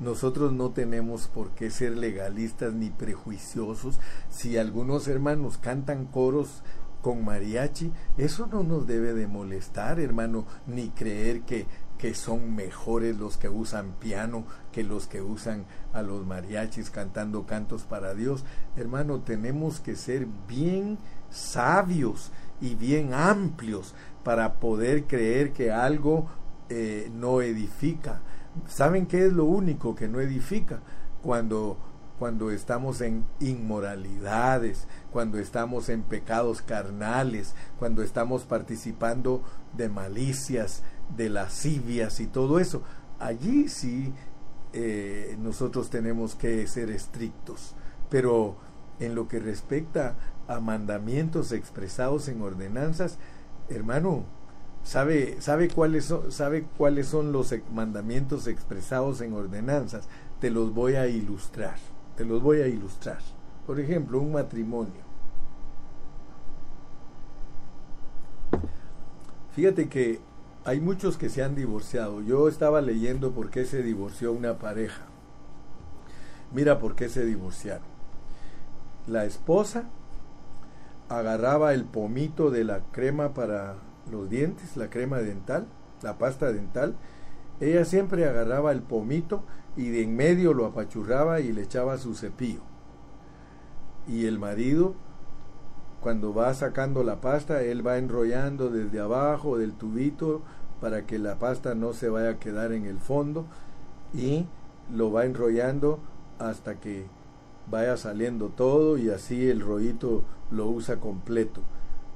nosotros no tenemos por qué ser legalistas ni prejuiciosos. Si algunos hermanos cantan coros con mariachi, eso no nos debe de molestar, hermano, ni creer que, que son mejores los que usan piano que los que usan a los mariachis cantando cantos para Dios. Hermano, tenemos que ser bien sabios y bien amplios para poder creer que algo eh, no edifica. ¿Saben qué es lo único que no edifica? Cuando cuando estamos en inmoralidades, cuando estamos en pecados carnales, cuando estamos participando de malicias, de lascivias y todo eso. Allí sí eh, nosotros tenemos que ser estrictos, Pero en lo que respecta a mandamientos expresados en ordenanzas, hermano, ¿sabe, sabe, cuáles, son, ¿sabe cuáles son los mandamientos expresados en ordenanzas? Te los voy a ilustrar, te los voy a ilustrar. Por ejemplo, un matrimonio. Fíjate que hay muchos que se han divorciado. Yo estaba leyendo por qué se divorció una pareja. Mira por qué se divorciaron. La esposa agarraba el pomito de la crema para los dientes, la crema dental, la pasta dental. Ella siempre agarraba el pomito y de en medio lo apachurraba y le echaba su cepillo. Y el marido, cuando va sacando la pasta, él va enrollando desde abajo del tubito para que la pasta no se vaya a quedar en el fondo y lo va enrollando hasta que vaya saliendo todo y así el rollito lo usa completo.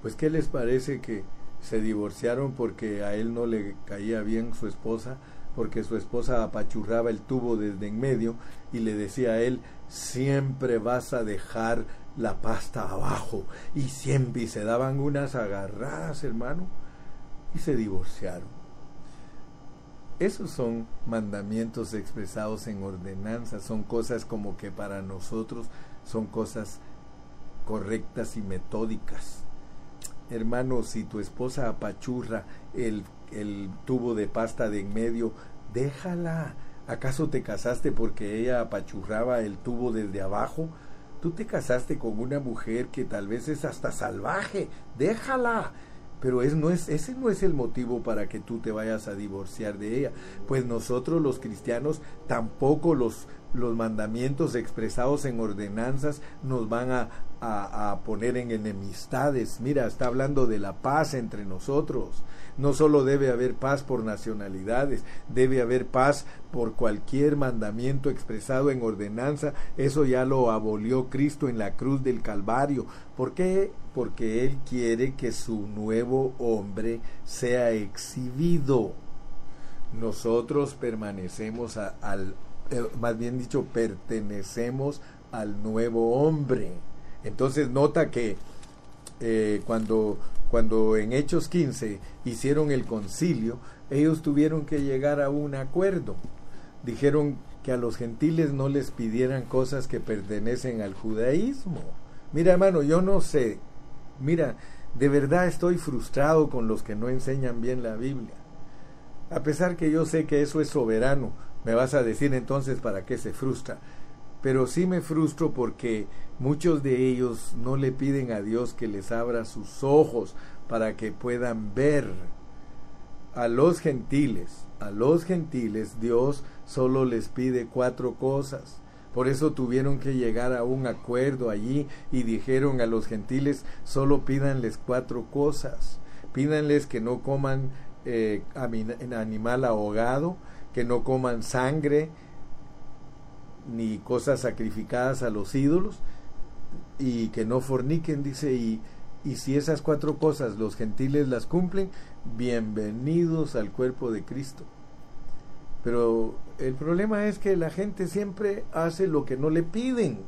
Pues ¿qué les parece que se divorciaron porque a él no le caía bien su esposa? porque su esposa apachurraba el tubo desde en medio y le decía a él, siempre vas a dejar la pasta abajo y siempre se daban unas agarradas, hermano, y se divorciaron. Esos son mandamientos expresados en ordenanzas, son cosas como que para nosotros son cosas correctas y metódicas. Hermano, si tu esposa apachurra el, el tubo de pasta de en medio, déjala. ¿Acaso te casaste porque ella apachurraba el tubo desde abajo? Tú te casaste con una mujer que tal vez es hasta salvaje. Déjala. Pero es, no es, ese no es el motivo para que tú te vayas a divorciar de ella. Pues nosotros los cristianos tampoco los, los mandamientos expresados en ordenanzas nos van a, a, poner en enemistades. Mira, está hablando de la paz entre nosotros. No solo debe haber paz por nacionalidades, debe haber paz por cualquier mandamiento expresado en ordenanza. Eso ya lo abolió Cristo en la cruz del Calvario. ¿Por qué? Porque Él quiere que su nuevo hombre sea exhibido. Nosotros permanecemos al eh, más bien dicho, pertenecemos al nuevo hombre. Entonces nota que eh, cuando, cuando en Hechos 15 hicieron el concilio, ellos tuvieron que llegar a un acuerdo. Dijeron que a los gentiles no les pidieran cosas que pertenecen al judaísmo. Mira hermano, yo no sé, mira, de verdad estoy frustrado con los que no enseñan bien la Biblia. A pesar que yo sé que eso es soberano, me vas a decir entonces para qué se frustra. Pero sí me frustro porque muchos de ellos no le piden a Dios que les abra sus ojos para que puedan ver. A los gentiles, a los gentiles Dios solo les pide cuatro cosas. Por eso tuvieron que llegar a un acuerdo allí y dijeron a los gentiles, solo pídanles cuatro cosas. Pídanles que no coman eh, animal ahogado, que no coman sangre ni cosas sacrificadas a los ídolos y que no forniquen, dice, y, y si esas cuatro cosas los gentiles las cumplen, bienvenidos al cuerpo de Cristo. Pero el problema es que la gente siempre hace lo que no le piden.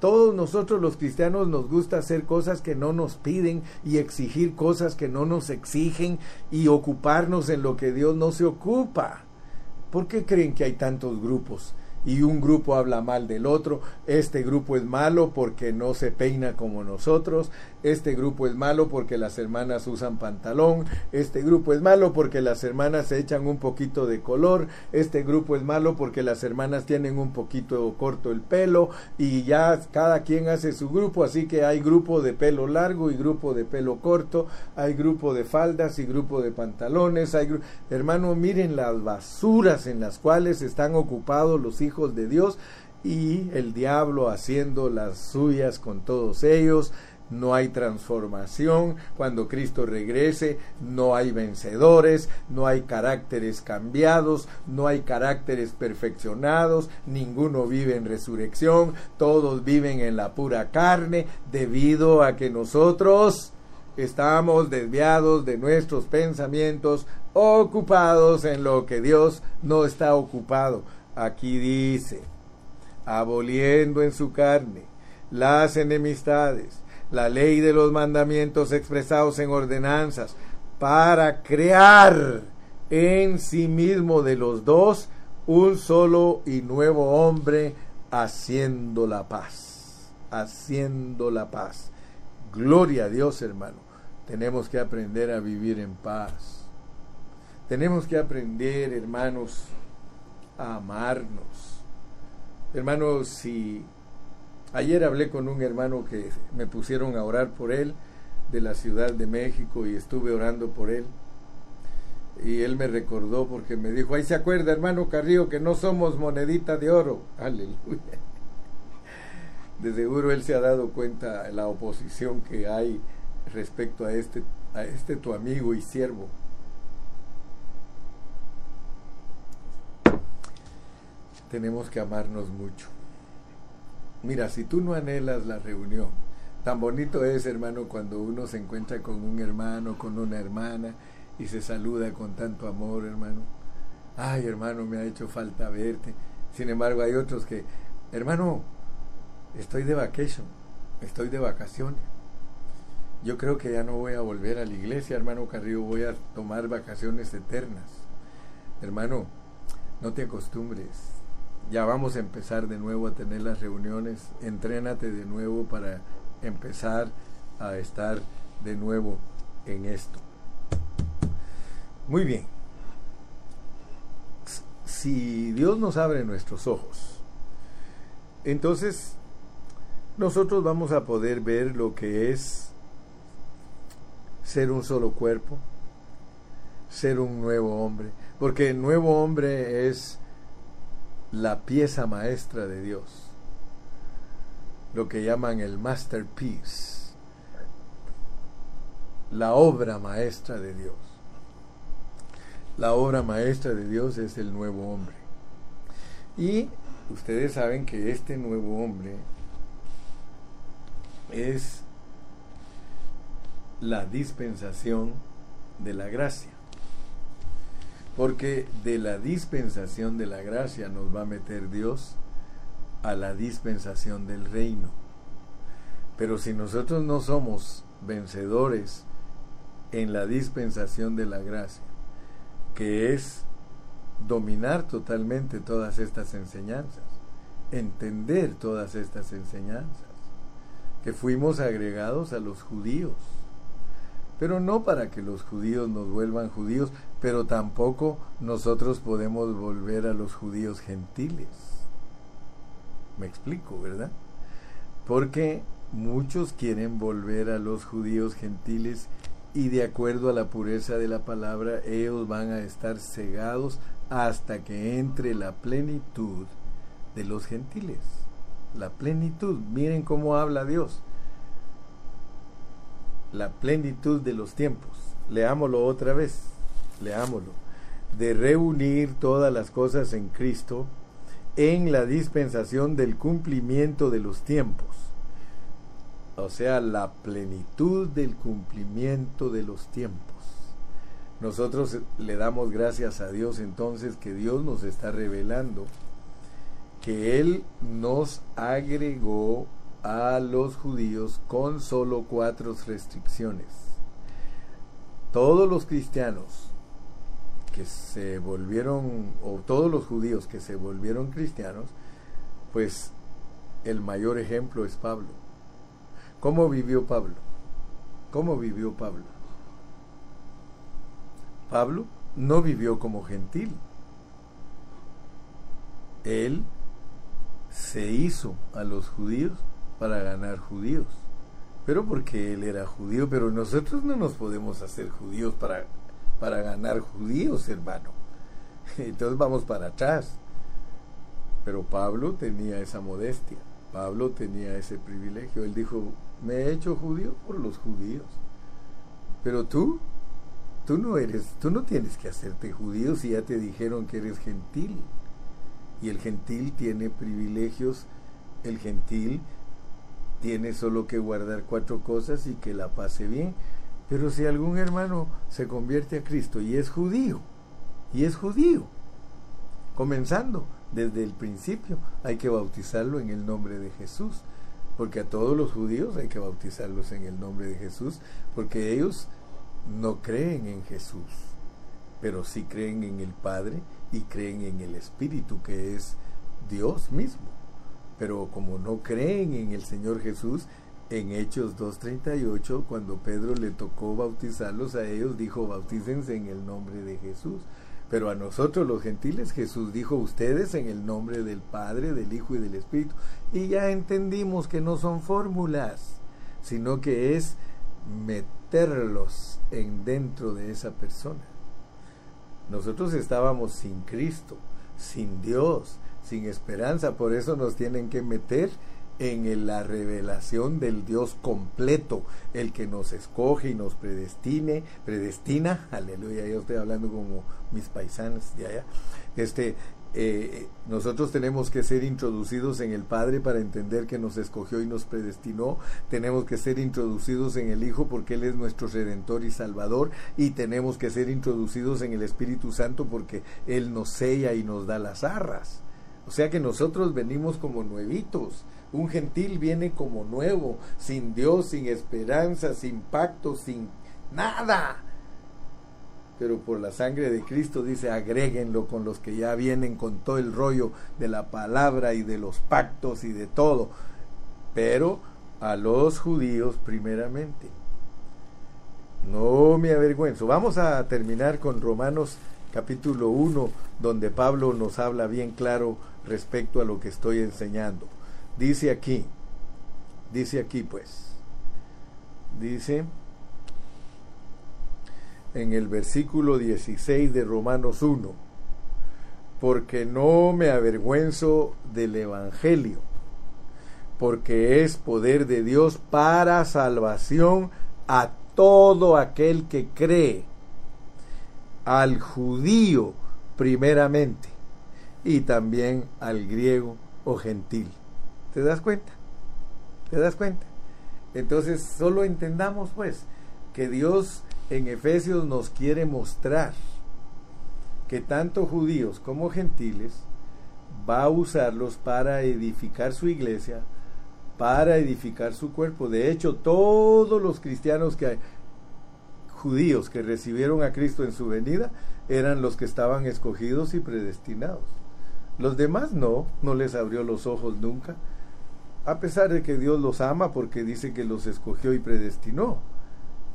Todos nosotros los cristianos nos gusta hacer cosas que no nos piden y exigir cosas que no nos exigen y ocuparnos en lo que Dios no se ocupa. ¿Por qué creen que hay tantos grupos? Y un grupo habla mal del otro, este grupo es malo porque no se peina como nosotros, este grupo es malo porque las hermanas usan pantalón, este grupo es malo porque las hermanas se echan un poquito de color, este grupo es malo porque las hermanas tienen un poquito corto el pelo y ya cada quien hace su grupo, así que hay grupo de pelo largo y grupo de pelo corto, hay grupo de faldas y grupo de pantalones, hay hermano, miren las basuras en las cuales están ocupados los hijos de Dios y el diablo haciendo las suyas con todos ellos. No hay transformación. Cuando Cristo regrese, no hay vencedores, no hay caracteres cambiados, no hay caracteres perfeccionados, ninguno vive en resurrección, todos viven en la pura carne debido a que nosotros estamos desviados de nuestros pensamientos, ocupados en lo que Dios no está ocupado. Aquí dice, aboliendo en su carne las enemistades, la ley de los mandamientos expresados en ordenanzas, para crear en sí mismo de los dos un solo y nuevo hombre haciendo la paz, haciendo la paz. Gloria a Dios, hermano. Tenemos que aprender a vivir en paz. Tenemos que aprender, hermanos, amarnos. Hermanos, si ayer hablé con un hermano que me pusieron a orar por él de la Ciudad de México y estuve orando por él. Y él me recordó porque me dijo, ahí se acuerda hermano Carrillo que no somos monedita de oro. Aleluya. De seguro él se ha dado cuenta de la oposición que hay respecto a este, a este tu amigo y siervo. Tenemos que amarnos mucho. Mira, si tú no anhelas la reunión, tan bonito es, hermano, cuando uno se encuentra con un hermano, con una hermana y se saluda con tanto amor, hermano. Ay, hermano, me ha hecho falta verte. Sin embargo, hay otros que, hermano, estoy de vacation, estoy de vacaciones. Yo creo que ya no voy a volver a la iglesia, hermano Carrillo, voy a tomar vacaciones eternas. Hermano, no te acostumbres. Ya vamos a empezar de nuevo a tener las reuniones. Entrénate de nuevo para empezar a estar de nuevo en esto. Muy bien. Si Dios nos abre nuestros ojos, entonces nosotros vamos a poder ver lo que es ser un solo cuerpo, ser un nuevo hombre, porque nuevo hombre es la pieza maestra de Dios, lo que llaman el masterpiece, la obra maestra de Dios. La obra maestra de Dios es el nuevo hombre. Y ustedes saben que este nuevo hombre es la dispensación de la gracia. Porque de la dispensación de la gracia nos va a meter Dios a la dispensación del reino. Pero si nosotros no somos vencedores en la dispensación de la gracia, que es dominar totalmente todas estas enseñanzas, entender todas estas enseñanzas, que fuimos agregados a los judíos, pero no para que los judíos nos vuelvan judíos, pero tampoco nosotros podemos volver a los judíos gentiles. Me explico, ¿verdad? Porque muchos quieren volver a los judíos gentiles y de acuerdo a la pureza de la palabra, ellos van a estar cegados hasta que entre la plenitud de los gentiles. La plenitud, miren cómo habla Dios. La plenitud de los tiempos. Leámoslo otra vez, leámoslo. De reunir todas las cosas en Cristo en la dispensación del cumplimiento de los tiempos o sea, la plenitud del cumplimiento de los tiempos. Nosotros le damos gracias a Dios entonces que Dios nos está revelando que Él nos agregó a los judíos con solo cuatro restricciones. Todos los cristianos que se volvieron, o todos los judíos que se volvieron cristianos, pues el mayor ejemplo es Pablo ¿Cómo vivió Pablo? ¿Cómo vivió Pablo? Pablo no vivió como gentil. Él se hizo a los judíos para ganar judíos. Pero porque él era judío, pero nosotros no nos podemos hacer judíos para, para ganar judíos, hermano. Entonces vamos para atrás. Pero Pablo tenía esa modestia. Pablo tenía ese privilegio. Él dijo, me he hecho judío por los judíos. Pero tú, tú no eres, tú no tienes que hacerte judío si ya te dijeron que eres gentil. Y el gentil tiene privilegios, el gentil tiene solo que guardar cuatro cosas y que la pase bien. Pero si algún hermano se convierte a Cristo y es judío, y es judío, comenzando desde el principio, hay que bautizarlo en el nombre de Jesús, porque a todos los judíos hay que bautizarlos en el nombre de Jesús, porque ellos no creen en Jesús, pero sí creen en el Padre y creen en el Espíritu, que es Dios mismo. Pero como no creen en el Señor Jesús, en Hechos 2.38, cuando Pedro le tocó bautizarlos a ellos, dijo, bautícense en el nombre de Jesús. Pero a nosotros los gentiles Jesús dijo ustedes en el nombre del Padre, del Hijo y del Espíritu. Y ya entendimos que no son fórmulas, sino que es meterlos en dentro de esa persona. Nosotros estábamos sin Cristo, sin Dios, sin esperanza, por eso nos tienen que meter en la revelación del Dios completo, el que nos escoge y nos predestine, predestina, aleluya, yo estoy hablando como mis paisanos de allá, este, eh, nosotros tenemos que ser introducidos en el Padre para entender que nos escogió y nos predestinó. Tenemos que ser introducidos en el Hijo porque Él es nuestro Redentor y Salvador. Y tenemos que ser introducidos en el Espíritu Santo porque Él nos sella y nos da las arras. O sea que nosotros venimos como nuevitos. Un gentil viene como nuevo, sin Dios, sin esperanza, sin pacto, sin nada pero por la sangre de Cristo dice agréguenlo con los que ya vienen con todo el rollo de la palabra y de los pactos y de todo, pero a los judíos primeramente. No me avergüenzo. Vamos a terminar con Romanos capítulo 1, donde Pablo nos habla bien claro respecto a lo que estoy enseñando. Dice aquí, dice aquí pues, dice, en el versículo 16 de Romanos 1, porque no me avergüenzo del Evangelio, porque es poder de Dios para salvación a todo aquel que cree, al judío primeramente, y también al griego o gentil. ¿Te das cuenta? ¿Te das cuenta? Entonces, solo entendamos pues que Dios en Efesios nos quiere mostrar que tanto judíos como gentiles va a usarlos para edificar su iglesia, para edificar su cuerpo. De hecho, todos los cristianos que hay, judíos que recibieron a Cristo en su venida eran los que estaban escogidos y predestinados. Los demás no, no les abrió los ojos nunca, a pesar de que Dios los ama porque dice que los escogió y predestinó.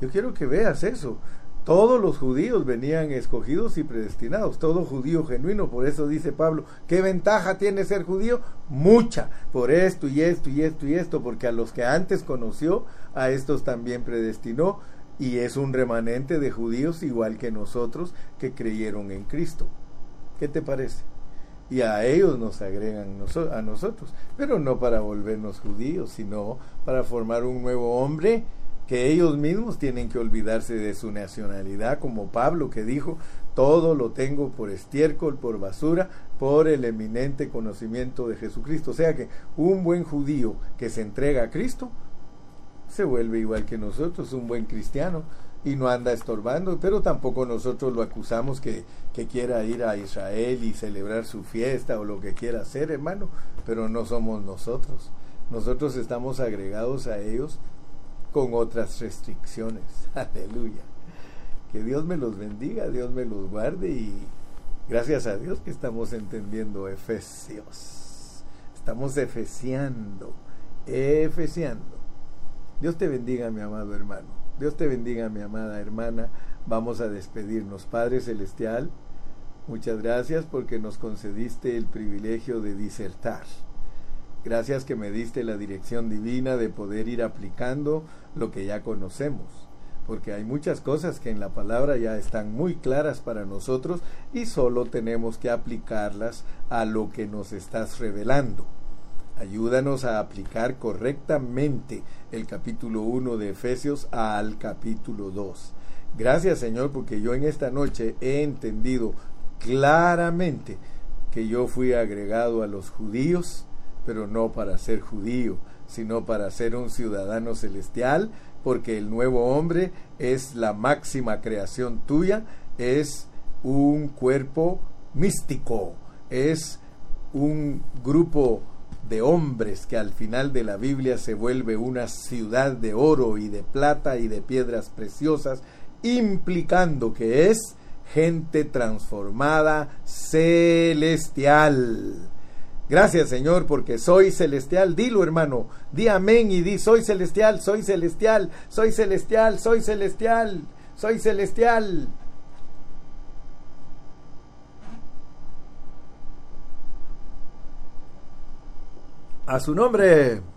Yo quiero que veas eso. Todos los judíos venían escogidos y predestinados, todo judío genuino, por eso dice Pablo, ¿qué ventaja tiene ser judío? Mucha, por esto y esto y esto y esto, porque a los que antes conoció, a estos también predestinó, y es un remanente de judíos igual que nosotros que creyeron en Cristo. ¿Qué te parece? Y a ellos nos agregan a nosotros, pero no para volvernos judíos, sino para formar un nuevo hombre que ellos mismos tienen que olvidarse de su nacionalidad, como Pablo que dijo, todo lo tengo por estiércol, por basura, por el eminente conocimiento de Jesucristo. O sea que un buen judío que se entrega a Cristo se vuelve igual que nosotros, un buen cristiano, y no anda estorbando, pero tampoco nosotros lo acusamos que, que quiera ir a Israel y celebrar su fiesta o lo que quiera hacer, hermano, pero no somos nosotros. Nosotros estamos agregados a ellos con otras restricciones. Aleluya. Que Dios me los bendiga, Dios me los guarde y gracias a Dios que estamos entendiendo Efesios. Estamos efesiando, efesiando. Dios te bendiga, mi amado hermano. Dios te bendiga, mi amada hermana. Vamos a despedirnos. Padre Celestial, muchas gracias porque nos concediste el privilegio de disertar. Gracias que me diste la dirección divina de poder ir aplicando lo que ya conocemos, porque hay muchas cosas que en la palabra ya están muy claras para nosotros y solo tenemos que aplicarlas a lo que nos estás revelando. Ayúdanos a aplicar correctamente el capítulo 1 de Efesios al capítulo 2. Gracias Señor porque yo en esta noche he entendido claramente que yo fui agregado a los judíos, pero no para ser judío, sino para ser un ciudadano celestial, porque el nuevo hombre es la máxima creación tuya, es un cuerpo místico, es un grupo de hombres que al final de la Biblia se vuelve una ciudad de oro y de plata y de piedras preciosas, implicando que es gente transformada celestial. Gracias Señor porque soy celestial. Dilo hermano, di amén y di soy celestial, soy celestial, soy celestial, soy celestial, soy celestial. A su nombre.